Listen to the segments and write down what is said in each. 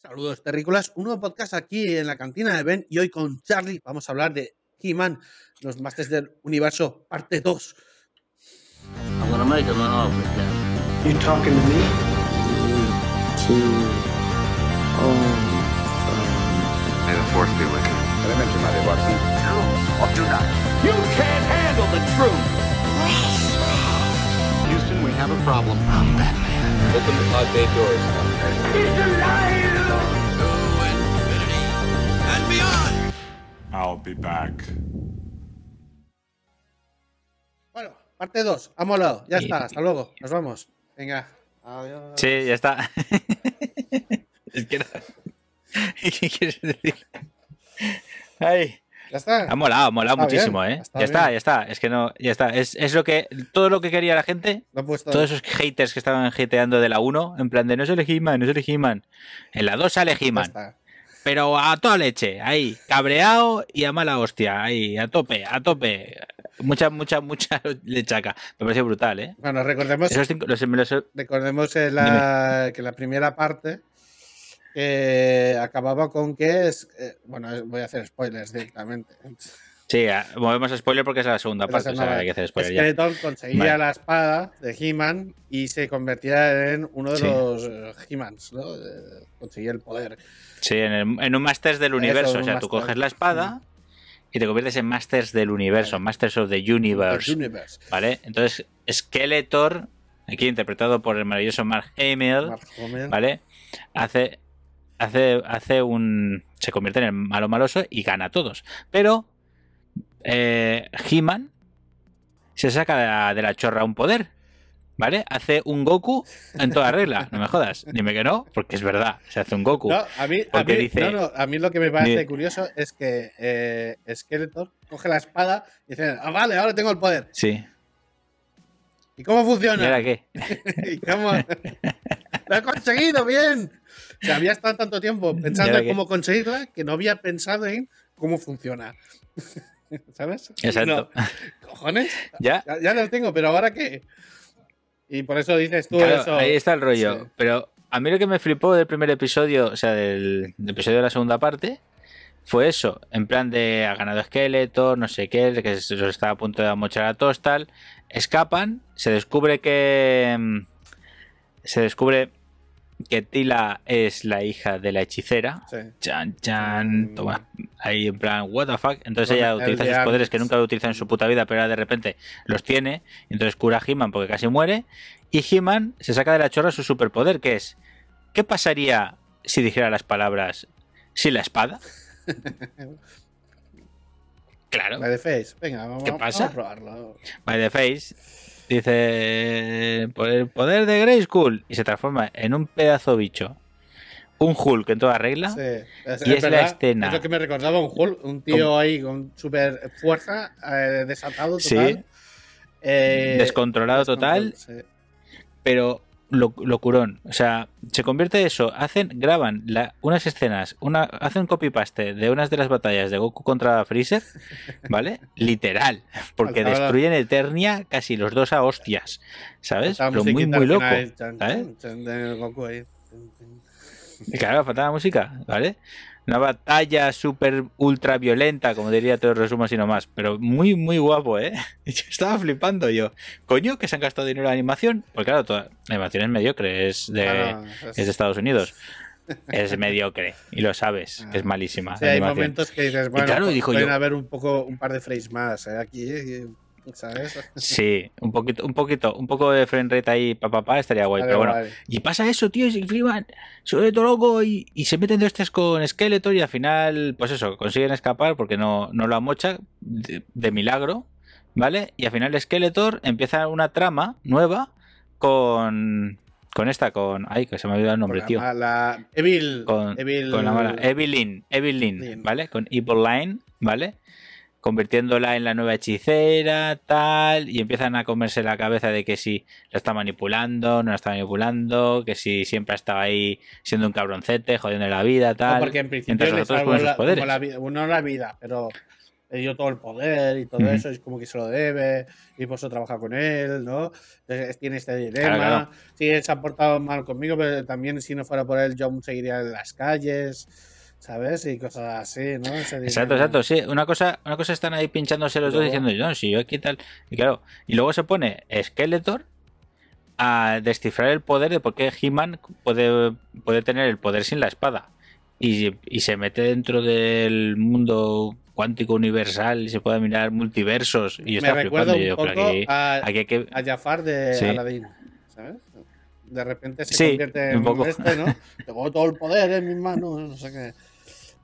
Saludos terrícolas, un nuevo podcast aquí en la cantina de Ben y hoy con Charlie vamos a hablar de He-Man, los Masters del Universo, parte 2. I'm gonna make him an offer, Captain. You talking to me? May the force be with you. Adelante, Madre Watson. You can't handle the truth. Houston, we have a problem. Open the pod bay doors. He's alive. I'll be back. Bueno, parte 2, ha molado, ya está, hasta luego, nos vamos. Venga, adiós. Sí, ya está. es que no. ¿Qué quieres decir? Ay, Ya está. ha molado, ha molado Está muchísimo, bien, ¿eh? está ya está, ya está. Es que no, ya está. Es, es lo que, todo lo que quería la gente, he todos esos haters que estaban hateando de la 1, en plan de no sale He-Man, no sale He-Man. En la 2 sale Ya He-Man, está. Pero a toda leche, ahí, cabreado y a mala hostia, ahí, a tope, a tope. Mucha, mucha, mucha lechaca. Me parece brutal, ¿eh? Bueno, recordemos, Esos cinco, los, me los- recordemos la, que la primera parte eh, acababa con que es. eh, bueno, voy a hacer spoilers directamente. Sí, a- movemos a spoiler porque es la segunda La parte, o sea, segunda hay que hacer spoiler ya. Skeletor conseguía Vale. la espada de He-Man y se convertía en uno de Sí. los eh, He-Mans, ¿no? Conseguía el poder. Sí, en, el- en un Masters del universo. un o sea, tú Master. coges la espada y te conviertes en Masters del universo, Vale. Masters of the The Universe. Universe. ¿Vale? Entonces, Skeletor, aquí interpretado por el maravilloso Mark Hamill, Mark Hamill. ¿vale? Hace, hace, hace un. Se convierte en el malo maloso y gana a todos. Pero eh, He-Man se saca de la, de la chorra un poder. ¿Vale? Hace un Goku en toda regla. No me jodas. Dime que no, porque es verdad. Se hace un Goku. No, a mí, a Porque mí- dice- no, no, a mí lo que me parece curioso es que eh, Skeletor coge la espada y dice, ah, vale, ahora tengo el poder. Sí. ¿Y cómo ¿Y funciona? ahora qué? ¿Y cómo? ¡Lo he conseguido! ¡Bien! O sea, había estado tanto tiempo pensando en cómo conseguirla que no había pensado en cómo funciona. ¿Sabes? Exacto. No, ¿Cojones? ¿Ya? Ya, ya lo tengo, pero ¿ahora qué? Y por eso dices tú Claro, eso. ahí está el rollo. Sí. Pero a mí lo que me flipó del primer episodio, o sea, del, del episodio de la segunda parte, fue eso. En plan de ha ganado Skeletor, no sé qué, que se los está a punto de mochar a todos, tal. Escapan, se descubre que. mm, Se descubre que Tila es la hija de la hechicera. Sí. Chan, chan, Mm. toma. Ahí en plan, what the fuck. Entonces ella el utiliza sus poderes que nunca había utilizado en su puta vida, pero ahora de repente los tiene. Entonces cura a He-Man porque casi muere. Y He-Man se saca de la chorra su superpoder, que es: ¿qué pasaría si dijera las palabras sin la espada? Claro, La de Face. Venga, vamos, ¿Qué vamos a probarlo. by the face. Dice: por el poder de Grayskull. Y se transforma en un pedazo bicho. Un Hulk en toda regla. Sí. Es, Y es la escena. Es lo que me recordaba un Hulk, un tío ahí con super fuerza, eh, desatado Sí. total. Eh, Descontrolado total. sí. pero locurón. O sea, se convierte eso. Hacen, graban la- unas escenas, una, hacen copy paste de unas de las batallas de Goku contra Freezer, ¿vale? Literal. Porque Faltaba la- destruyen Eternia casi los dos a hostias. ¿Sabes? Faltaba Pero muy, muy loco. final, ¿sabes? Goku ahí. Y claro, faltaba música, ¿vale? Una batalla súper ultra violenta, como diría todo el resumen así nomás. Pero muy, muy guapo, ¿eh? Yo estaba flipando yo. Coño, que se han gastado dinero en animación. Pues claro, toda, la animación es mediocre, es de, Ah, no, es de Estados Unidos. Es mediocre. Y lo sabes, que es malísima. Sí, hay momentos que dices, bueno, claro, dijo pueden yo- haber un poco, un par de frames más eh, aquí, eh, ¿sabes? Sí, un poquito, un poquito, un poco de frame rate ahí, pa, pa, pa, estaría guay. Pero bueno, vale. y pasa eso, tío, y se flipan, se vuelve todo loco y, y se meten de estos con Skeletor y al final, pues eso, consiguen escapar porque no, no lo amocha de, de milagro, ¿vale? Y al final Skeletor empieza una trama nueva con, con esta, con... Ay, que se me ha olvidado el nombre, tío. la, Evil, Con, Evil, con la mala. Evelyn, Evelyn, Lyn. ¿vale? Con Evil Line, ¿vale? Convirtiéndola en la nueva hechicera, tal, y empiezan a comerse la cabeza de que si la está manipulando, no la está manipulando, que si siempre ha estado ahí siendo un cabroncete, jodiendo la vida, No, tal. porque en principio mientras los otros sus poderes. la vida, no la vida, pero le dio todo el poder y todo eso, es como que se lo debe, y por eso trabaja con él, ¿no? Entonces tiene este dilema. Claro, claro. Sí, él se ha portado mal conmigo, pero también si no fuera por él, yo aún seguiría en las calles, ¿sabes? Y cosas así, ¿no? Ese Exacto, exacto, sí. Una cosa, una cosa están ahí pinchándose los dos diciendo, no, si yo aquí tal. Y claro, y luego se pone Skeletor a descifrar el poder de por qué He-Man puede, puede tener el poder sin la espada. Y, y se mete dentro del mundo cuántico universal y se puede mirar multiversos. Y yo Me recuerda un yo, poco aquí, a, aquí que. a Jafar de Sí. Aladdin, ¿sabes? De repente se Sí, convierte un en poco. este, ¿no? Tengo todo el poder en mis manos, no sé qué.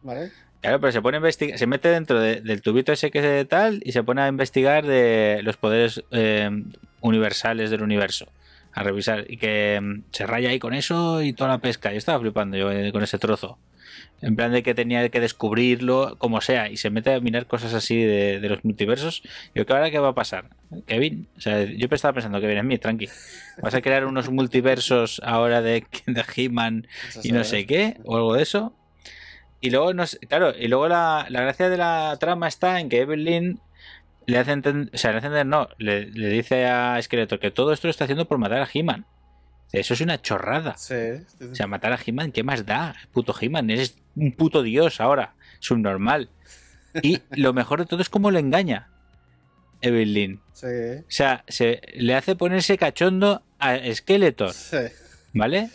¿Vale? Claro, pero se pone a investigar, se mete dentro de- del tubito ese que es tal y se pone a investigar de los poderes eh, universales del universo. A revisar. Y que mm, se raya ahí con eso y toda la pesca. Yo estaba flipando yo eh, con ese trozo. En plan de que tenía que descubrirlo como sea. Y se mete a mirar cosas así de, de los multiversos. Y yo, ¿qué ahora qué va a pasar? Kevin. O sea, yo estaba pensando que viene en mí, tranqui. Vas a crear unos multiversos ahora de, de He-Man y no sé qué, o algo de eso. Y luego, no sé- claro, y luego la, la gracia de la trama está en que Evelyn le hace entender, o sea, le hace entender, no, le, le dice a Skeletor que todo esto lo está haciendo por matar a He-Man. Eso es una chorrada. Sí, sí, O sea, matar a He-Man, ¿qué más da? Puto He-Man, eres un puto dios ahora, subnormal. Y lo mejor de todo es cómo lo engaña Evelyn. sí, O sea, se, le hace ponerse cachondo a Skeletor, sí. ¿vale?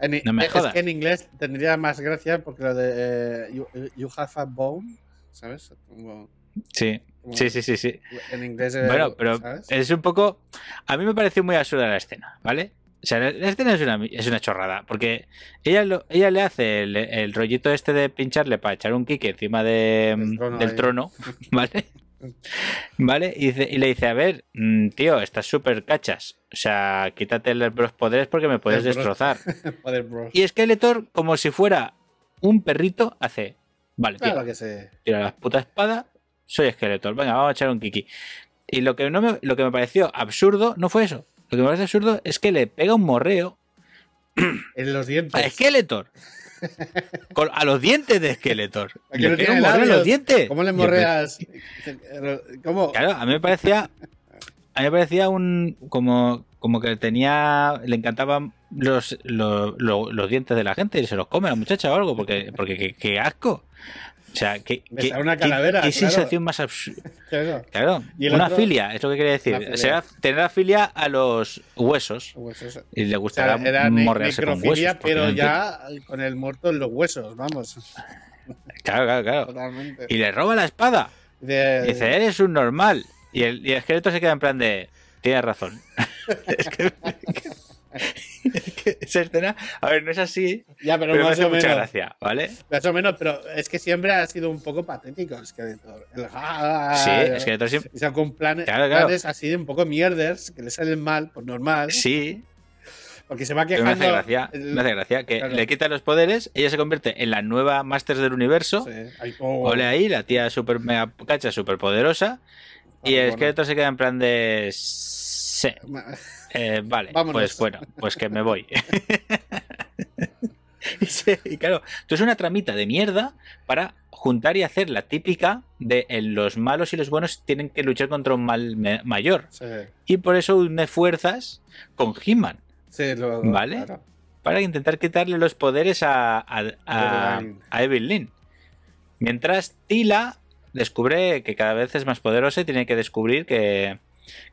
En, No me es jodas. que en inglés tendría más gracia porque lo de eh, you, you have a bone, ¿sabes? Como- Sí, como sí, sí, sí, sí. En inglés. Bueno, pero ¿sabes? es un poco. A mí me pareció muy absurda la escena, ¿vale? O sea, la la escena es una, es una chorrada, porque ella, lo- ella le hace el, el rollito este de pincharle para echar un kick encima de, Del trono del ahí. trono, ¿vale? ¿Vale? Y, dice- y le dice, a ver, mm, tío, estás súper cachas. O sea, quítate los poderes porque me puedes destrozar. Y Skeletor, como si fuera un perrito, hace, vale, tío, Claro que tira la puta espada, soy Skeletor, venga, vamos a echar un kiki. Y lo que, no me, lo que me pareció absurdo no fue eso. Lo que me parece absurdo es que le pega un morreo En los a dientes. Skeletor. Con- a los dientes de Skeletor. Le no tiene labios. los dientes. ¿Cómo le morreas? ¿Cómo? Claro, a mí me parecía. A mí me parecía un. Como, como que tenía. Le encantaban los, los, los- los dientes de la gente y se los come a la muchacha o algo, porque, porque qué, qué asco. O sea, qué, qué- una qué- calavera, qué claro. sensación más absurda. Claro. Claro, Y una otro- filia, es lo que quería decir. Será tener afilia a los huesos. Eso. Y le O sea, gustará era morrearse con huesos. pero ya con el muerto en los huesos, vamos. Claro, claro, claro. Totalmente. Y le roba la espada. De- Y dice, eres un normal. Y el, y el esqueleto se queda en plan de. Tienes razón. es que esa escena. A ver, no es así. ya, pero, Pero me más hace o mucha menos. gracia, ¿vale? Más o menos, pero es que siempre ha sido un poco patético el Skeletor. El Sí, siempre. Y sacó un plan, Claro, claro. planes así de un poco mierders, que le salen mal, pues normal. Sí, Porque se va pero me quejando. hace gracia. el- Me hace gracia que Claro. le quita los poderes, ella se convierte en la nueva Masters del universo. Sí, ahí, oh, Ole ahí, la tía super mega cacha, super poderosa. Y el bueno. esqueleto se queda en plan de. Sí. Eh, vale, Vámonos. pues bueno, pues que me voy. y, se- y claro, esto es una tramita de mierda para juntar y hacer la típica de eh, los malos y los buenos tienen que luchar contra un mal mayor. Sí, Y por eso une fuerzas con He-Man sí, lo- Vale. claro. para intentar quitarle los poderes a, a, a, a Evelyn. Mientras Tila descubre que cada vez es más poderosa y tiene que descubrir que,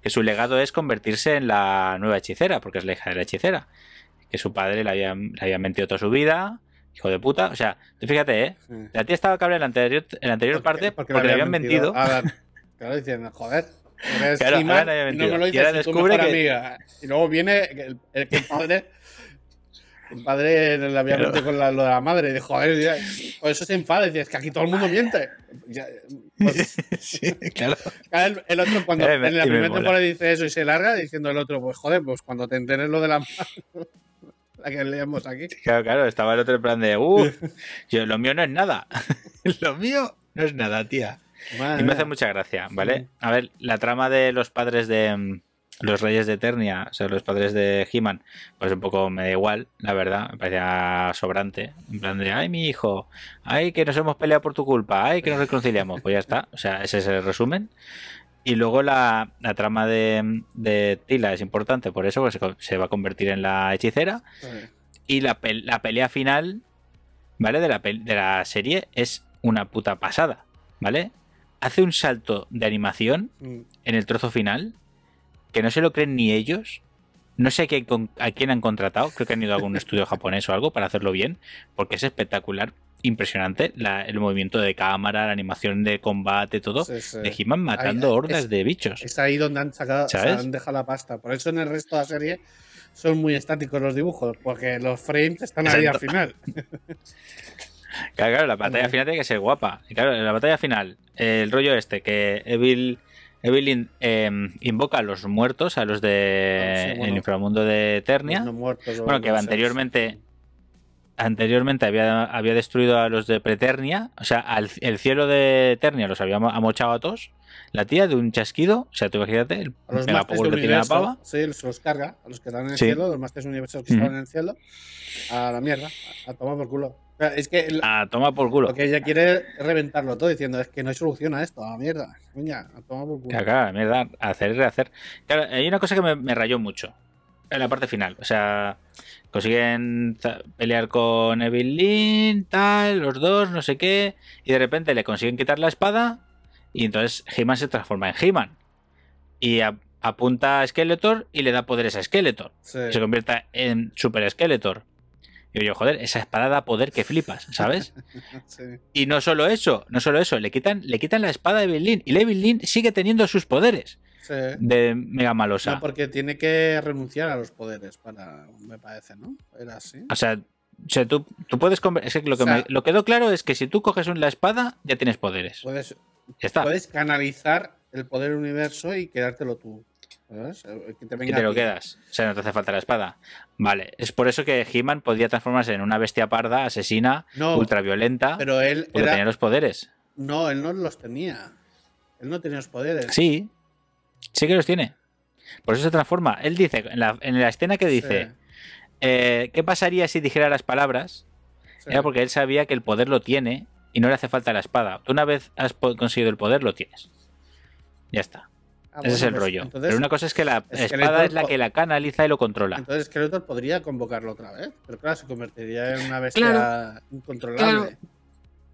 que su legado es convertirse en la nueva hechicera, porque es la hija de la hechicera. Que su padre le había, le había mentido toda su vida, hijo de puta. O sea, tú fíjate, ¿eh? Sí. La tía estaba cabreada en la anterior, en la anterior parte porque, le habían mentido. A ver, claro, diciendo, joder. Claro, y no me lo Y ahora dices descubre que- amiga. Y luego viene el, el, que el padre. El padre le había Claro. mentido con la- lo de la madre. Dijo, joder, ya, por eso se enfada. Dice, es que aquí todo el mundo miente. Ya, pues, sí, claro. el, el otro, cuando Eh, me- en la primera temporada dice eso y se larga, diciendo el otro, pues joder, pues cuando te enteres lo de la mano, la que leemos aquí. Claro, claro, estaba el otro en plan de, uh, yo, lo mío no es nada. lo mío no es nada, tía. Madre Y me hace mucha gracia, ¿vale? A ver, la trama de los padres de, mm, los reyes de Eternia, o sea, los padres de He-Man, pues un poco me da igual, la verdad, me parecía sobrante. En plan de, ay, mi hijo, ay, que nos hemos peleado por tu culpa, ay, que nos reconciliamos. Pues ya está, o sea, ese es el resumen. Y luego la, la trama de, de Tila es importante, por eso pues, se, se va a convertir en la hechicera. Y la, la pelea final, ¿vale? De la, de la serie es una puta pasada, ¿vale? Hace un salto de animación Mm. en el trozo final que no se lo creen ni ellos. No sé a quién, con- a quién han contratado, creo que han ido a algún estudio japonés o algo para hacerlo bien, porque es espectacular, impresionante la- el movimiento de cámara, la animación de combate, todo. Sí, sí. De He-Man matando Ahí, hordas es- de bichos. Es ahí donde han sacado, o sea, ¿Sabes? han dejado la pasta. Por eso en el resto de la serie son muy estáticos los dibujos, porque los frames están ahí al final. Claro, claro, la batalla final tiene que ser guapa. Y claro, en la batalla final, el rollo este, que Evil, Evelyn eh, invoca a los muertos, a los de Ah, sí, bueno. el inframundo de Eternia. Muertos bueno, que anteriormente anteriormente había, había destruido a los de Preternia, o sea, al, el cielo de Eternia los había amochado a todos. La tía de un chasquido, o sea, tú imagínate, el A los Masters del tiene la Universo, pava. sí, se los carga, a los que están en el Sí. cielo, los Masters Universos que Ujú. estaban en el cielo, a la mierda, a, a tomar por culo. O sea, es que A tomar por culo. lo que ella quiere reventarlo todo, diciendo, es que no hay solución a esto, a la mierda. Venga, a tomar por culo. Claro, claro, la mierda, hacer y rehacer. Claro, hay una cosa que me, me rayó mucho en la parte final. O sea, consiguen pelear con Evelyn, tal, los dos, no sé qué, y de repente le consiguen quitar la espada, y entonces He-Man se transforma en He-Man. Y a- apunta a Skeletor y le da poderes a Skeletor. Sí. Se convierta en Super Skeletor. Y yo, joder, esa espada da poder que flipas, ¿sabes? sí. Y no solo eso, no solo eso, le quitan, le quitan la espada de Evelyn y la Evelyn sigue teniendo sus poderes Sí. de Mega Malosa. No, porque tiene que renunciar a los poderes para, me parece, ¿no? Era así. O sea, o sea, tú, tú puedes es que lo que O sea- me- lo quedó claro es que si tú coges la espada, ya tienes poderes. Puedes, Ya está. puedes canalizar el poder universo y quedártelo tú. ¿sabes? Eh, Que te y lo quedas. O sea, no te hace falta la espada. Vale. Es por eso que He-Man podía transformarse en una bestia parda, asesina, No, ultraviolenta, pero él porque era... tenía los poderes. No, él no los tenía. Él no tenía los poderes. Sí. Sí que los tiene. Por eso se transforma. Él dice, en la, en la escena que dice, eh, ¿qué pasaría si dijera las palabras? Sí, Era porque él sabía que el poder lo tiene y no le hace falta la espada. Tú una vez has conseguido el poder, lo tienes. Ya está. Ah, Ese es el pues, rollo. Entonces, Pero una cosa es que la Skeletor espada es la que la canaliza y lo controla. entonces Skeletor podría convocarlo otra vez. Pero claro, se convertiría en una bestia Claro, incontrolable.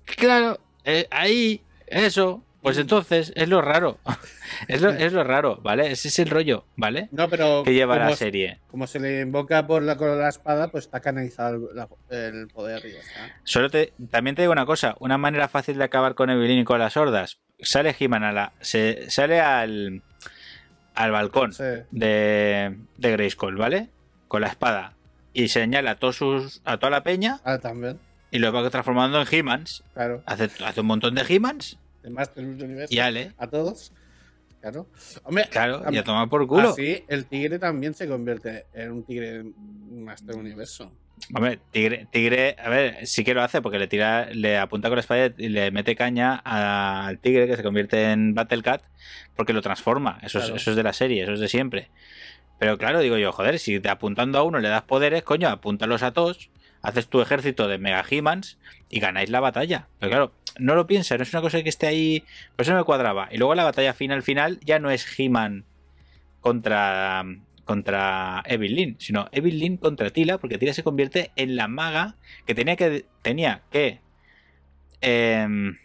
Claro, eh, ahí, eso. Pues entonces es lo raro. es, lo, es lo raro, ¿vale? Ese es el rollo, ¿vale? No, pero Que lleva la serie. como se le invoca por la, con la espada, pues está canalizado el, la- el poder y. Solo te, también te digo una cosa, una manera fácil de acabar con Evelyn y con las hordas. Sale He-Man a la. Se, sale al. al balcón Sí. de, de Grayskull, ¿vale? Con la espada. Y señala a todos sus. a toda la peña Ah, también. y lo va transformando en He-Mans. Claro. Hace, hace un montón de He-Mans De Master Universe. y ale. A todos. Claro. Hombre, Claro, y a tomar por culo. Así, el tigre también se convierte en un tigre Master Universo. Hombre, Tigre, Tigre, a ver, sí que lo hace porque le tira, le apunta con la espada y le mete caña al Tigre que se convierte en Battle Cat porque lo transforma. Eso, Claro. es, eso es de la serie, eso es de siempre. Pero claro, digo yo, joder, si te apuntando a uno le das poderes, coño, apúntalos a todos, haces tu ejército de Mega He-Mans y ganáis la batalla. Pero claro, no lo piensas, no es una cosa que esté ahí. Por eso me cuadraba. Y luego la batalla final final ya no es He-Man contra contra Evelyn, sino Evelyn contra Tila, porque Tila se convierte en la maga que tenía que tenía que em,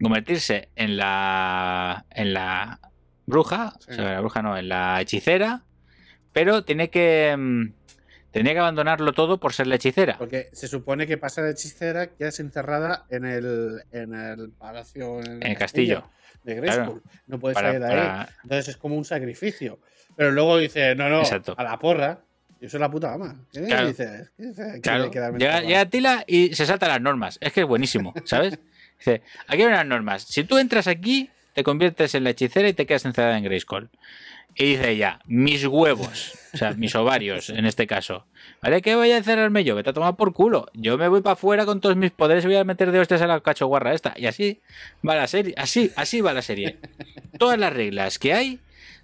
convertirse en la en la bruja, Sí. o sea, la bruja no, en la hechicera, pero tiene que em, tenía que abandonarlo todo por ser la hechicera. Porque se supone que pasa de hechicera que es encerrada en el, en el palacio. En En el castillo. De Grayskull. No puede Para- salir de ahí. para- Entonces es como un sacrificio. Pero luego dice, no, no, Exacto. a la porra. Yo soy la puta ama. ¿Qué Claro. dices? ¿Qué dices? Que Claro, llega, llega Tila y se salta las normas. Es que es buenísimo, ¿sabes? Dice, aquí hay unas normas. Si tú entras aquí, te conviertes en la hechicera y te quedas encerrada en Grayskull. Y dice ella, mis huevos, o sea, mis ovarios en este caso. ¿Vale? ¿Qué voy a encerrarme yo? Vete a tomar por culo. Yo me voy para afuera con todos mis poderes y voy a meter de hostias a la cachoguarra esta. Y así va la serie. Así, así va la serie. Todas las reglas que hay,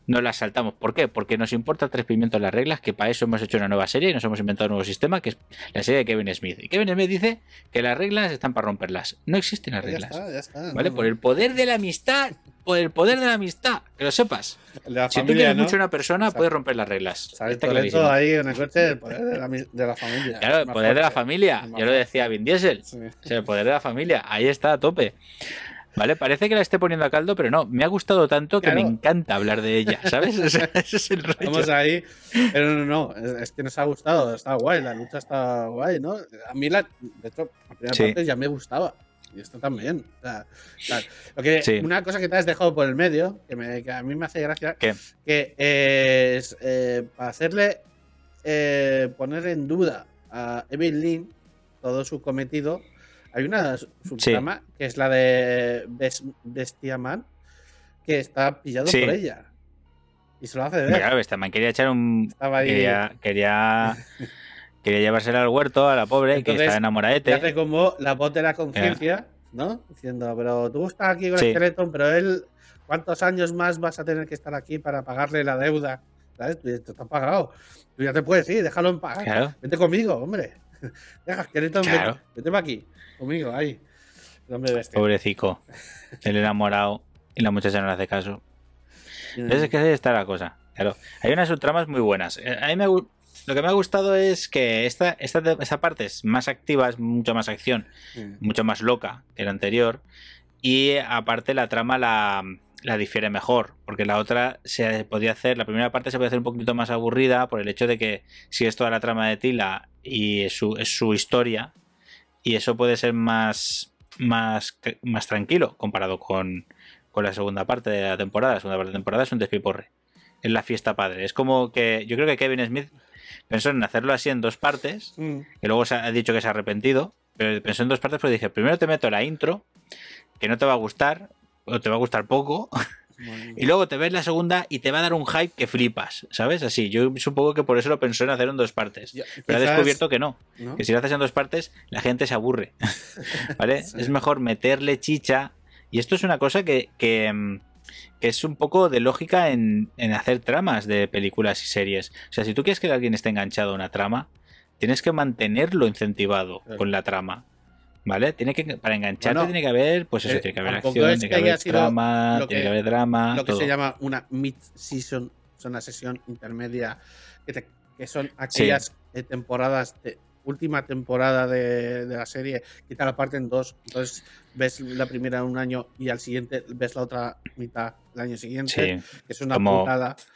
nos las saltamos. ¿Por qué? Porque nos importa tres pimientos las reglas, que para eso hemos hecho una nueva serie y nos hemos inventado un nuevo sistema, que es la serie de Kevin Smith. Y Kevin Smith dice que las reglas están para romperlas. No existen las Ya reglas. está, ya está. ¿Vale? no, Por el poder de la amistad. Por el poder de la amistad. Que lo sepas. la Si tú quieres ¿no? mucho a una persona, Exacto. puedes romper las reglas. Está ahí en el coche, el poder de la, mi- de la familia. Claro, el poder de la familia. Yo lo decía Vin Diesel. Sí. O sea, el poder de la familia. Ahí está, a tope. ¿Vale? Parece que la esté poniendo a caldo, pero no. Me ha gustado tanto que Claro. me encanta hablar de ella, ¿sabes? O sea, ese es el rollo. Vamos ahí, pero no, no, es, que nos ha gustado, está guay, la lucha está guay, ¿no? A mí, la, de hecho, la primera Sí. parte ya me gustaba. Y esto también. O sea, o sea, lo que, Sí. Una cosa que te has dejado por el medio, que, me- que a mí me hace gracia, ¿Qué? que es eh, para hacerle eh, poner en duda a Evelyn todo su cometido. Hay una su- subtrama que es la de Bes- Bestiaman, que está pillado Sí. por ella. Y se lo hace ver. Hombre, Claro, Bestaman quería echar un. Estaba ahí. Quería, quería, quería llevársela al huerto, a la pobre, Entonces, que estaba Te enamoradete. hace como la voz de la conciencia, ¿no? Diciendo, pero tú estás aquí con Sí. el Skeleton, pero él, ¿cuántos años más vas a tener que estar aquí para pagarle la deuda? ¿Sabes? Tú ya te has pagado. Tú ya te puedes ir, déjalo en paz. Claro. Vete conmigo, hombre. Deja, Skeleton, Claro. vete, vete para aquí, conmigo, ahí. Pobrecico. El enamorado. Y la muchacha no le hace caso. Mm. Es que ahí está la cosa. Claro. Hay unas subtramas muy buenas. Eh, A mí me, lo que me ha gustado es que esta, esta, esta parte es más activa, es mucho más acción, Mm. mucho más loca que la anterior. Y aparte la trama la, la difiere mejor, porque la otra se podía hacer, la primera parte se puede hacer un poquito más aburrida por el hecho de que si es toda la trama de Tila y es su, es su historia, y eso puede ser más, más, más tranquilo comparado con, con la segunda parte de la temporada. La segunda parte de la temporada es un despiporre. Es la fiesta padre. Es como que yo creo que Kevin Smith pensó en hacerlo así en dos partes, Mm. que luego se ha dicho que se ha arrepentido, pero pensó en dos partes porque dije, primero te meto la intro, que no te va a gustar, o te va a gustar poco, y luego te ves la segunda y te va a dar un hype que flipas, ¿sabes? Así, yo supongo que por eso lo pensó en hacer en dos partes. Ya, Pero ha quizás, descubierto que no, ¿no? que si lo haces en dos partes, la gente se aburre. ¿Vale? Sí. Es mejor meterle chicha. Y esto es una cosa que, que, mm, que es un poco de lógica en, en hacer tramas de películas y series. O sea, si tú quieres que alguien esté enganchado a una trama, tienes que mantenerlo incentivado Claro. con la trama. ¿Vale? Tiene que, para engancharte Bueno, tiene que haber, pues eso, eh, tiene que haber acción, es tiene que que haber trama, lo tiene que- que haber drama, lo que todo. se llama una mid-season, es una sesión intermedia, que, te- que son aquellas eh, temporadas, de, última temporada de, de la serie, que te la parten en dos. Entonces ves la primera en un año y al siguiente ves la otra mitad el año siguiente, Sí, que es una como-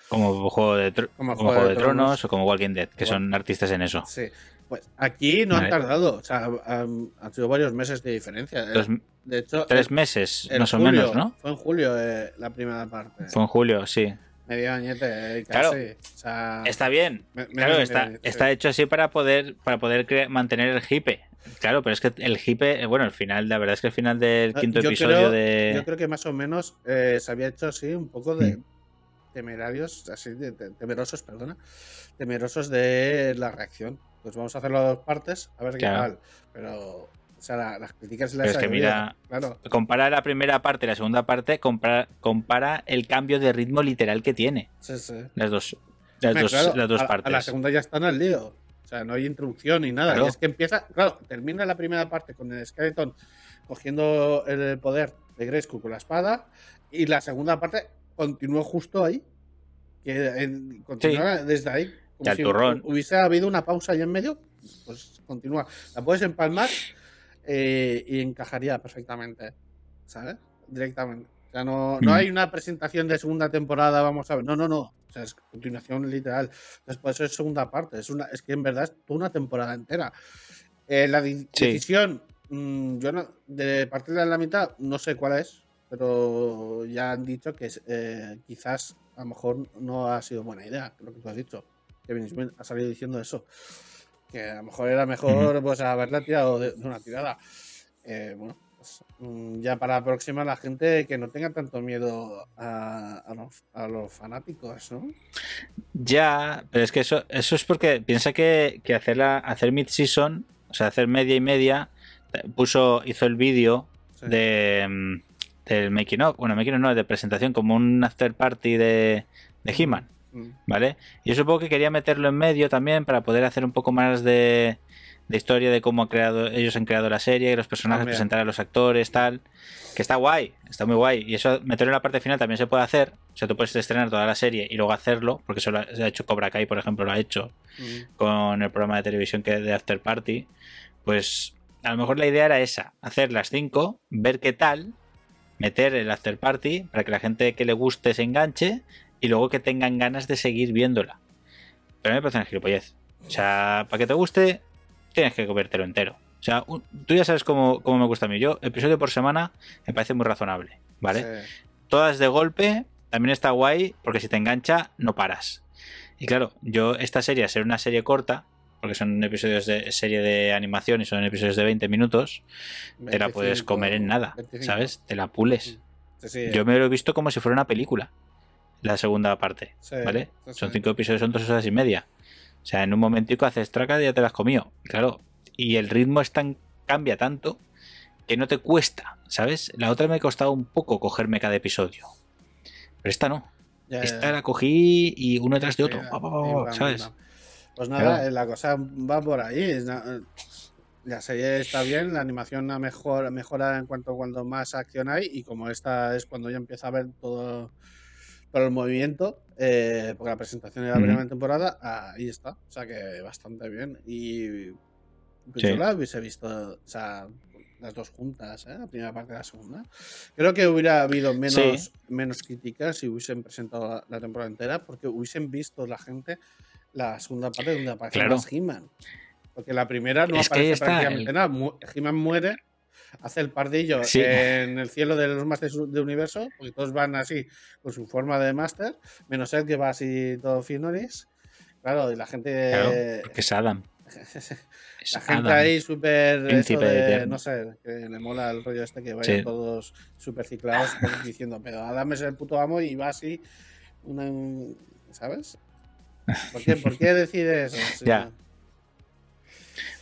como Juego de, Como como Juego Juego de de Tronos, Tronos. o como Walking Dead, que Bueno. son artistas en eso. Sí. Pues aquí no han tardado, o sea, han, han sido varios meses de diferencia. Dos- de hecho, tres el- meses, el más o menos, ¿no? Fue en julio eh, la primera parte. Fue en julio, sí. Medio añete, eh, Claro. casi. O sea, Está bien. me- Claro, está, medio, está hecho así para poder, para poder mantener el hipe. Claro, pero es que el hipe, eh, bueno, el final, la verdad es que el final del Ah, quinto yo episodio creo- de. Yo creo que más o menos eh, se había hecho así un poco de Mm. temerarios, así de, de- temerosos, perdona, temerosos de la reacción. Pues vamos a hacerlo a dos partes, a ver Claro. qué tal. Pero, o sea, la- las críticas las Pero es que mira- claro. Compara la primera parte y la segunda parte, compara, compara el cambio de ritmo literal que tiene. Sí, sí. Las dos, las Hombre, dos, claro, las dos a- partes. A la segunda ya están al lío. O sea, no hay introducción ni nada. Claro. Y es que empieza, claro, termina la primera parte con el Skeleton cogiendo el poder de Grayskull con la espada. Y la segunda parte continúa justo ahí. Que en- continúa desde ahí. Al si turrón. hubiese habido una pausa ahí en medio, pues continúa. La puedes empalmar eh, y encajaría perfectamente. ¿Sabes? Directamente. O sea, no, no Mm. hay una presentación de segunda temporada, vamos a ver. No, no, no. O sea, es continuación literal. Después es segunda parte. Es, una, es que en verdad es toda una temporada entera. Eh, la di- Sí. decisión, mm, yo no, de partir de la mitad, no sé cuál es, pero ya han dicho que eh, quizás a lo mejor no ha sido buena idea, lo que tú has dicho. Ha salido diciendo eso. Que a lo mejor era mejor pues haberla tirado de, de una tirada. Eh, bueno, pues, mm, ya para la próxima la gente que no tenga tanto miedo a, a los, a los fanáticos, ¿no? Ya, pero es que eso, eso es porque piensa que, que hacerla, hacer mid-season, o sea, hacer media y media, puso, hizo el vídeo Sí. de mm, del making of, bueno, making of no, de presentación, como un after party de, de He-Man. Mm. ¿Vale? Yo supongo que quería meterlo en medio también para poder hacer un poco más de, de historia de cómo ha creado, ellos han creado la serie, los personajes, presentar a los actores, tal. Que está guay, está muy guay. Y eso, meterlo en la parte final también se puede hacer. O sea, tú puedes estrenar toda la serie y luego hacerlo, porque eso lo ha, se ha hecho Cobra Kai, por ejemplo, lo ha hecho Mm. con el programa de televisión que de After Party. Pues a lo mejor la idea era esa, hacer las 5, ver qué tal, meter el After Party para que la gente que le guste se enganche y luego que tengan ganas de seguir viéndola. Pero a mí me parece una gilipollez. O sea, para que te guste, tienes que comértelo entero. O sea, un- tú ya sabes cómo, cómo me gusta a mí. Yo, episodio por semana, me parece muy razonable. ¿Vale? Sí. Todas de golpe, también está guay, porque si te engancha, no paras. Y claro, yo, esta serie, ser una serie corta, porque son episodios de serie de animación y son episodios de 20 minutos, te la puedes 25, comer en nada, 25. ¿sabes? Te la pules. Sí, sí. Yo me lo he visto como si fuera una película, la segunda parte, Sí, ¿vale? Son cinco episodios, son dos horas y media. O sea, en un momentico haces traca y ya te las comido. Claro, y el ritmo es tan, cambia tanto que no te cuesta, ¿sabes? La otra me ha costado un poco cogerme cada episodio. Pero esta no. Ya, ya. Esta la cogí y uno tras de otro. ¿Sabes? Pues nada, Claro. eh, la cosa va por ahí. La serie está bien, la animación mejor, mejora en cuanto cuando más acción hay y como esta es cuando ya empieza a ver todo, todo el movimiento, eh, porque la presentación era la Ujú. primera temporada, ahí está. O sea que bastante bien. Y pues Sí. yo la hubiese visto, o sea, las dos juntas, ¿eh? la primera parte y la segunda. Creo que hubiera habido menos, Sí. menos críticas si hubiesen presentado la, la temporada entera, porque hubiesen visto la gente la segunda parte donde aparece Claro. más He-Man. Porque la primera no Es aparece prácticamente el- nada. He-Man muere, hace el pardillo Sí. en el cielo de los Masters de Universo, porque todos van así con su forma de Master, menos él que va así todo finoris. Claro, y la gente. Claro, porque es Adam. Es La gente Adam. ahí súper. No sé, que le mola el rollo este que vayan Sí. todos súper ciclados pues, diciendo, pero Adam es el puto amo y va así. Una, ¿Sabes? ¿Por qué, ¿Por qué decir eso? Ya.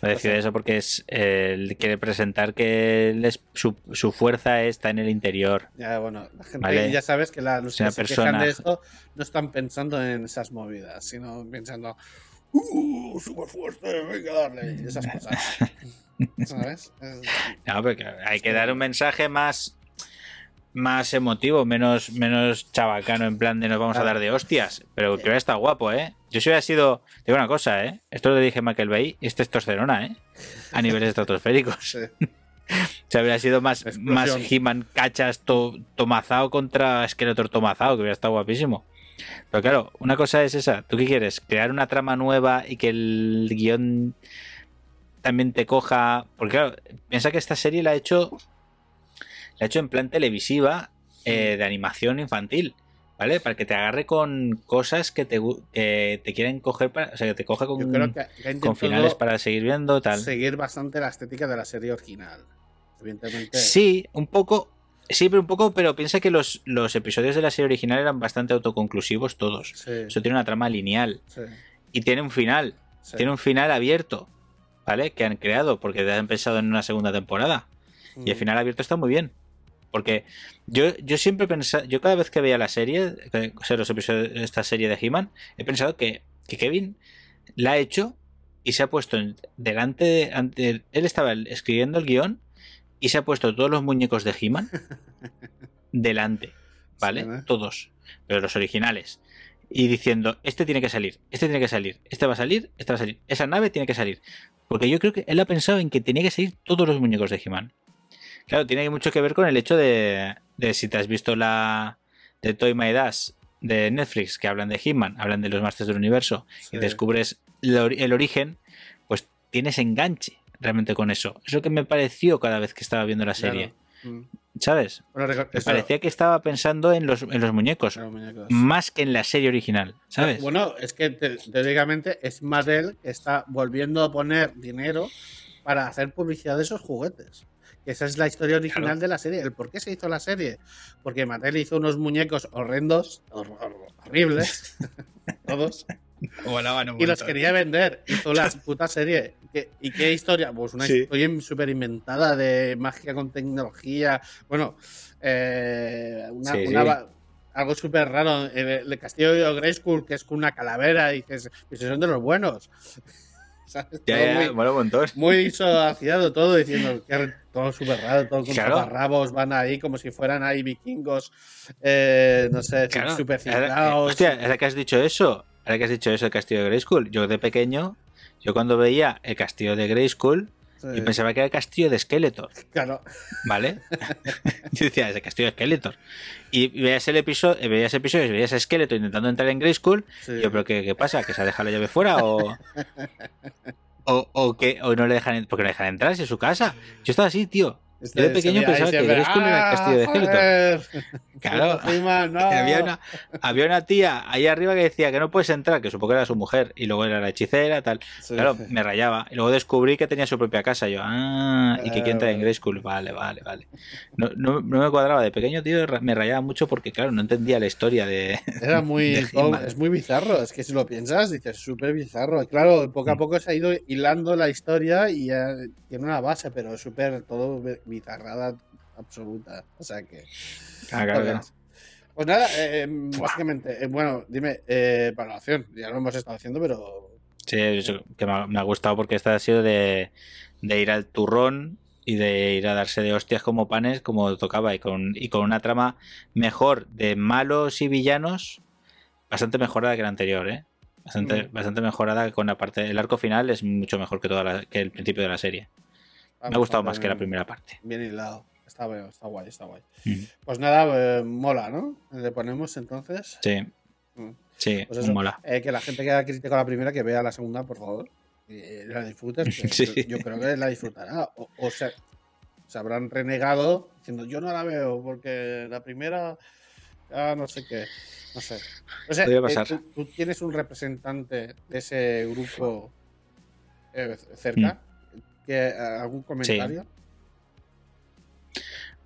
Va a decir eso porque es eh, quiere presentar que él es- su, su fuerza está en el interior. Ya, bueno, la gente Vale. ya sabes que la- los que una se persona- quejan de esto no están pensando en esas movidas, sino pensando, ¡Uh! ¡Súper fuerte! ¡Venga, darle! y esas cosas. ¿Sabes? Es- No, porque hay que dar un mensaje más más emotivo, menos, menos chabacano, en plan de nos vamos a dar de hostias. Pero que hubiera estado guapo, ¿eh? Yo si hubiera sido. Digo una cosa, ¿eh? Esto lo dije a Michael Bay, y es testosterona, ¿eh? A niveles estratosféricos. sea, hubiera sido más, Explosión. más He-Man cachas to- tomazado contra Skeletor tomazado, que hubiera estado guapísimo. Pero claro, una cosa es esa. ¿Tú qué quieres? ¿Crear una trama nueva y que el guion también te coja? Porque claro, piensa que esta serie la ha hecho, la ha hecho en plan televisiva eh, de animación infantil. ¿Vale? Para que te agarre con cosas que te, quieren coger para. O sea, que te coja con, Yo creo que, que ha con finales para seguir viendo, tal. seguir bastante la estética de la serie original. Evidentemente. Sí, un poco. Sí, pero un poco, pero piensa que los, los episodios de la serie original eran bastante autoconclusivos todos. Sí, Eso tiene una trama lineal. sí, Y tiene un final. sí. Tiene un final abierto. ¿Vale? Que han creado porque han pensado en una segunda temporada. Y el Mm. final abierto está muy bien. Porque yo, yo siempre pensaba, yo cada vez que veía la serie, o sea, los episodios de esta serie de He-Man, he pensado que, que Kevin la ha hecho y se ha puesto delante, de- ante, él estaba escribiendo el guion y se ha puesto todos los muñecos de He-Man delante, ¿vale? Todos, pero los originales. Y diciendo, este tiene que salir, este tiene que salir, este va a salir, este va a salir, esa nave tiene que salir. Porque yo creo que él ha pensado en que tenía que salir todos los muñecos de He-Man. Claro, tiene mucho que ver con el hecho de, de si te has visto la de Toy My Dash de Netflix, que hablan de He-Man, hablan de los Masters del Universo, y descubres el, ori- el origen, pues tienes enganche realmente con eso. Es lo que me pareció cada vez que estaba viendo la serie. Claro. Mm. ¿Sabes? Bueno, reco- Me eso, parecía que estaba pensando en los, en los muñecos, los muñecos. más que en la serie original, ¿sabes? Bueno, es que te- teóricamente es Mattel que está volviendo a poner dinero para hacer publicidad de esos juguetes. Esa es la historia original Claro. de la serie. ¿El por qué se hizo la serie? Porque Mattel hizo unos muñecos horrendos, hor- hor- horribles, todos, y los quería vender. Hizo la puta serie. ¿Qué- ¿Y qué historia? Pues una Sí. historia súper inventada de magia con tecnología. Bueno, eh, una, Sí, una sí. va- algo súper raro. El, el castillo de Grayskull, que es con una calavera, y dices, pues son de los buenos. ¿Sabes? Ya, Todo ya, muy, mola un montón. muy suavizado todo, diciendo que todo súper raro, todo con Claro. taparrabos, van ahí como si fueran ahí vikingos, eh, no sé, Claro, súper ahora- eh, cifrados. hostia, ahora que has dicho eso, ahora que has dicho eso, el castillo de Grayskull, yo de pequeño, yo cuando veía el castillo de Grayskull, Sí, yo pensaba que era el castillo de Skeletor, Claro, ¿vale? yo decía, es el castillo de Skeletor. Y veías el episodio, veías episodios, veías a Skeletor intentando entrar en Grayskull, sí. y yo, pero ¿qué, qué pasa? ¿Que se ha dejado la llave fuera o...? O, o que o no le dejan porque no le dejan entrar si es su casa. Yo estaba así, tío. Este yo de pequeño veía ahí pensaba que Grayskull era el castillo de ¡Ah, Skeletor. joder! Claro. No. Había una, había una tía ahí arriba que decía que no puedes entrar, que supongo que era su mujer, y luego era la hechicera, tal. Sí. Claro, me rayaba. Y luego descubrí que tenía su propia casa. Yo, ah, y que quiere entrar en vale. Grayskull. Vale, vale, vale. No, no, no me cuadraba. De pequeño, tío, me rayaba mucho porque, claro, no entendía la historia de. Era muy. de es muy bizarro. Es que si lo piensas, dices, súper bizarro. Claro, poco a Mm. poco se ha ido hilando la historia y ya tiene una base, pero súper todo bizarrada absoluta. O sea que. Ah, claro. Pues nada, eh, básicamente, eh, bueno, dime, eh, valoración. Ya lo hemos estado haciendo, pero. Sí, que me ha, me ha gustado porque esta ha sido de, de ir al turrón y de ir a darse de hostias como panes, como tocaba, y con, y con una trama mejor de malos y villanos, bastante mejorada que la anterior, ¿eh? Bastante, Mm. bastante mejorada con la parte. El arco final es mucho mejor que, toda la- que el principio de la serie. Me ha gustado más que la primera parte. Bien hilado. Está, bueno, está guay, está guay. Mm. Pues nada, eh, mola, ¿no? Le ponemos entonces. Sí, Mm. sí, Pues eso, mola. eh, que la gente que ha criticado la primera, que vea la segunda, por favor. Y la disfrutes. pues, Sí. yo, creo que la disfrutará. O, o se, se habrán renegado diciendo, yo no la veo porque la primera, ah, no sé qué. No sé. O sea, Podría eh, pasar. tú, tú tienes un representante de ese grupo eh, cerca. Eh, ¿Algún comentario?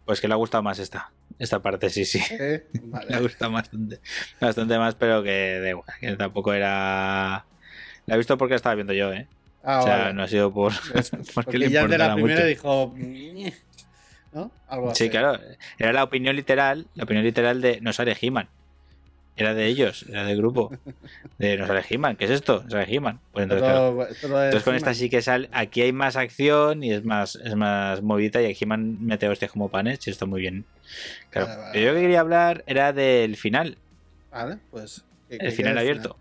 Pues que le ha gustado más esta. Esta parte, sí, sí. Eh, Me ha gustado bastante. Bastante más, pero que da igual, que tampoco era. La he visto porque la estaba viendo yo, ¿eh? Ah, o sea, vale. no ha sido por. Porque le ya el de la primera mucho. dijo. ¿No? Algo así. Sí, claro. Era la opinión literal, la opinión literal de no sale He-Man. Era de ellos, era del grupo. De no sale He-Man, ¿qué es esto? No sale He-Man. Pues entonces, claro. Con esta sí que sale. Aquí hay más acción y es más, es más movidita y aquí He-Man mete hostias como panes y está muy bien. Claro. Vale, vale, Pero yo que quería hablar era del final, Vale, pues. ¿qué- qué el final abierto.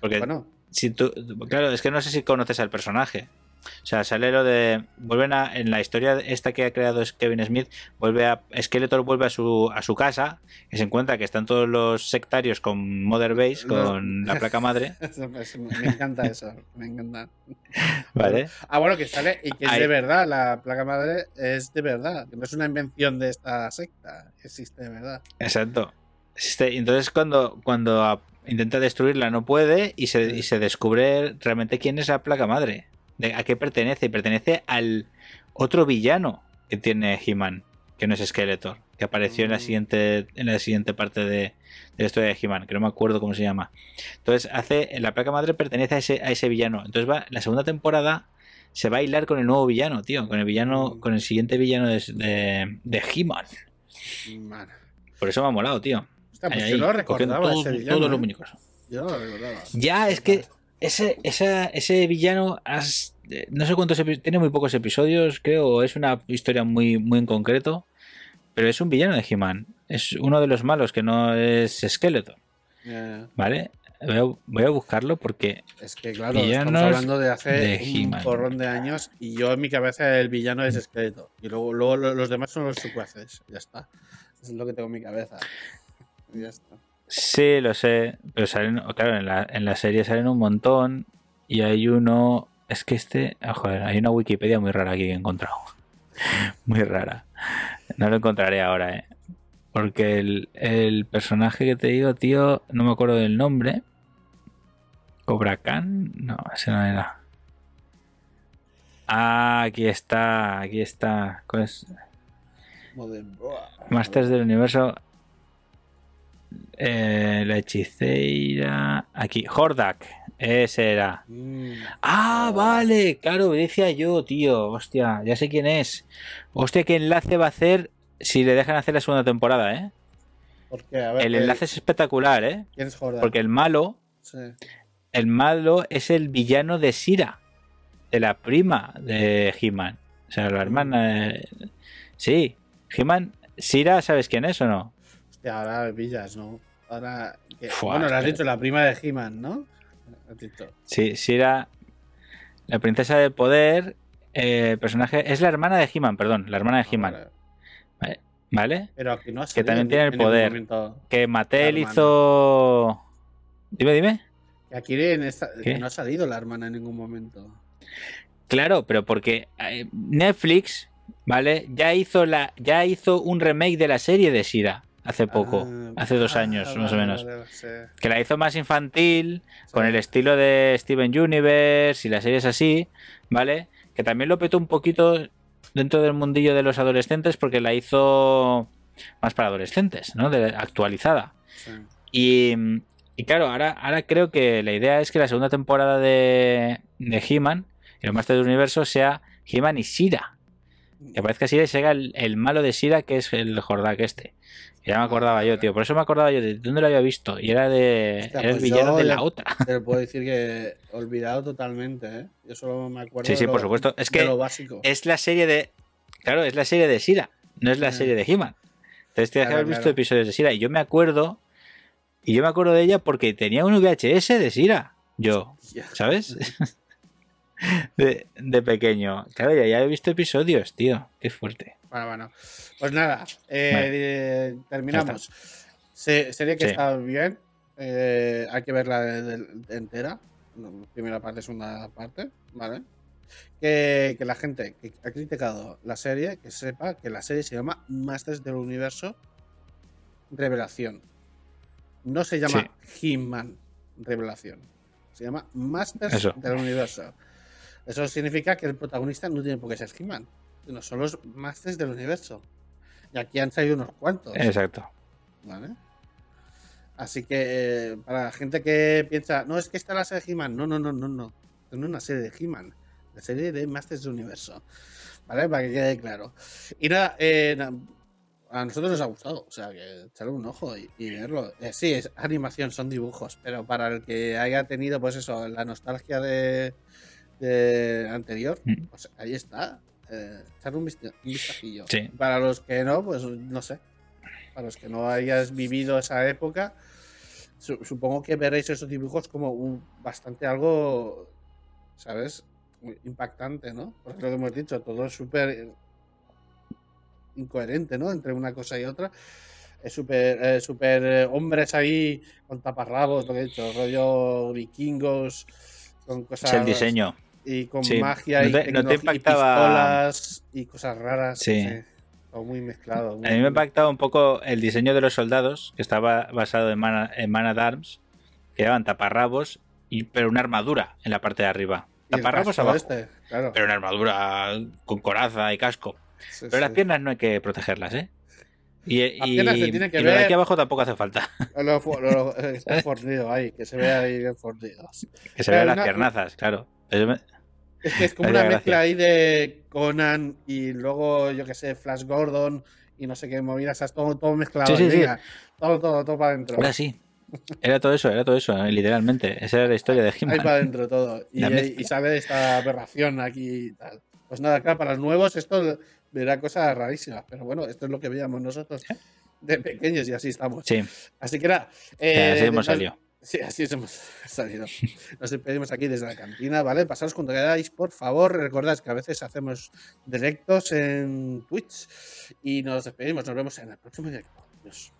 Porque Bueno, si tú, claro, es que no sé si conoces al personaje. O sea, sale lo de. Vuelven a. En la historia esta que ha creado Kevin Smith, vuelve a. Skeletor vuelve a su, a su casa y se encuentra que están todos los sectarios con Mother Base, con la placa madre. me encanta eso. Me encanta. ¿Vale? Ah, bueno, que sale y que es Ahí. de verdad. La placa madre es de verdad. Que no es una invención de esta secta. Existe de verdad. Exacto. Y entonces cuando, cuando intenta destruirla no puede y se, y se descubre realmente quién es la placa madre. A qué pertenece. Y pertenece al otro villano que tiene He-Man, que no es Skeletor, que apareció en la Mm. siguiente, en la siguiente parte de, de la historia de He-Man, que no me acuerdo cómo se llama. Entonces hace. La placa madre pertenece a ese, a ese villano. Entonces va, la segunda temporada se va a hilar con el nuevo villano, tío. Con el villano, Mm. con el siguiente villano de, de, de He-Man. Man. Por eso me ha molado, tío. Hostia, pues Ahí, yo no recordaba todo- ese villano. todos los ¿eh? muñecos. Yo no lo recordaba. Ya, es que ese, esa- ese villano has- eh, no sé cuántos epi- tiene muy pocos episodios, creo, es una historia muy, muy en concreto, pero es un villano de He-Man. Es uno de los malos que no es Skeletor, Eh, ¿vale? Voy a, voy a buscarlo porque es que, claro, estamos hablando de hace de un porrón de años y yo en mi cabeza el villano es esqueleto. Y luego, luego lo- los demás son los secuaces. Ya está. Eso es lo que tengo en mi cabeza. Ya está. Sí, lo sé, pero salen, claro, en la, en la serie salen un montón y hay uno, es que este, ah, joder, hay una Wikipedia muy rara aquí que he encontrado. Muy rara. No lo encontraré ahora, ¿eh? Porque el, el personaje que te digo, tío, no me acuerdo del nombre. Cobra Khan. No, ese no era. Ah, aquí está, aquí está. ¿Cuál es? Masters del Universo. Eh, la hechicera. Aquí, Hordak. Ese era. Mm. Ah, vale, claro, decía yo, tío. Hostia, ya sé quién es. Hostia, qué enlace va a hacer si le dejan hacer la segunda temporada, ¿eh? Porque, a ver, El eh, enlace es espectacular, ¿eh? ¿Quién es Jordan? Porque el malo, Sí. el malo es el villano de Sira, de la prima de He-Man. O sea, la hermana. de- Sí, He-Man. Sira, ¿sabes quién es o no? Hostia, ahora villas, ¿no? Ahora. que- Fua, bueno, lo has dicho, la prima de He-Man, ¿no? Dicho. Sí, Sira, la princesa del poder. eh, personaje. Es la hermana de He-Man, perdón, la hermana de He-Man. Ah, Vale. ¿Vale? Pero aquí no Que también en- tiene el poder. Que Mattel hizo. Dime, dime. Aquí en esta- ¿Qué? que no ha salido la hermana en ningún momento. Claro, pero porque eh, Netflix, ¿vale? Ya hizo la, ya hizo un remake de la serie de Sira hace poco, Ah, hace dos ah, años más o menos, vale, sí, que la hizo más infantil, con el estilo de Steven Universe y las series así, ¿vale? Que también lo petó un poquito dentro del mundillo de los adolescentes porque la hizo más para adolescentes, ¿no? De- actualizada. Sí. Y, y claro, ahora, ahora creo que la idea es que la segunda temporada de, de He-Man y los Masters del Universo sea He-Man y Sira. Que parezca Sira y sea el, el malo de Sira, que es el Jordak este. Ya me acordaba yo, tío. Por eso me acordaba yo de dónde lo había visto. Y era de. Hostia, era el pues villano de la otra. Te lo puedo decir que olvidado totalmente, ¿eh? Yo solo me acuerdo. Sí, de sí, lo- por supuesto. Es de que lo básico. Es la serie de. Claro, es la serie de Sira. No es la serie de He-Man. Entonces tienes que haber visto claro. episodios de Sira. Y yo me acuerdo. Y yo me acuerdo de ella porque tenía un VHS de Sira. Yo. ¿Sabes? De, de pequeño. Claro, ya, ya he visto episodios, tío. Qué fuerte. Bueno, bueno. Pues nada, eh, terminamos. Se- serie que Sí. está bien. eh, hay que verla de- de- entera. no, Primera parte, segunda parte. ¿Vale? Que, que la gente que ha criticado la serie, que sepa que la serie se llama Masters del Universo Revelación. No se llama He-Man Revelación. Se llama Masters Eso. del Universo. Eso significa que el protagonista no tiene por qué ser He-Man. sino son los Masters del Universo. Y aquí han salido unos cuantos. Exacto. ¿Vale? Así que eh, para la gente que piensa, no, es que esta es la serie de He-Man. No, no, no, no, no. Es una serie de He-Man. La serie de Masters del Universo. ¿Vale? Para que quede claro. Y nada, eh, a nosotros nos ha gustado. O sea, que echarle un ojo y, y verlo. Eh, sí, es animación, son dibujos. Pero para el que haya tenido, pues eso, la nostalgia de, anterior, Mm. pues ahí está. Eh, echarle un, vista- un vistacillo. Sí. Para los que no, pues no sé. Para los que no hayas vivido esa época, su- supongo que veréis esos dibujos como un, bastante algo, ¿sabes? Muy impactante, ¿no? Porque lo que hemos dicho, todo es súper eh, incoherente, ¿no? Entre una cosa y otra. Es súper eh, súper, eh, hombres ahí con taparrabos, lo que he dicho, rollo vikingos, con cosas. Es el diseño. Y con Sí. magia ¿No y, no te y impactaba? pistolas y cosas raras. Sí. Todo muy mezclado. A mí me ha impactado un poco el diseño de los soldados, que estaba basado en Man, en Man at Arms, que llevaban taparrabos, y, pero una armadura en la parte de arriba. Taparrabos abajo. este, claro. Pero una armadura con coraza y casco. Sí, Pero las piernas no hay que protegerlas, ¿eh? Y, y, se que y lo de ver. aquí abajo tampoco hace falta. Lo, lo- está fornido ahí, que se vea ahí bien fornido. Que se vean las una- piernazas, claro. Es que es como una gracia. mezcla ahí de Conan y luego, yo que sé, Flash Gordon y no sé qué movidas, ¿sabes? todo, todo mezclado. Sí, sí, ahí, sí. Todo, todo, todo para adentro. Ahora sí. Era todo eso, era todo eso, eh, literalmente. Esa era la historia de Ahí He-Man. para adentro todo. Y, y sale esta aberración aquí y tal. Pues nada, claro, para los nuevos esto verá cosas rarísimas. Pero bueno, esto es lo que veíamos nosotros de pequeños y así estamos. Sí, Así que nada. eh, así hemos salido. Sí, así hemos salido. Nos despedimos aquí desde la cantina, ¿vale? Pasaros cuando queráis, por favor. Recordad que a veces hacemos directos en Twitch y nos despedimos. Nos vemos en el próximo directo. Adiós.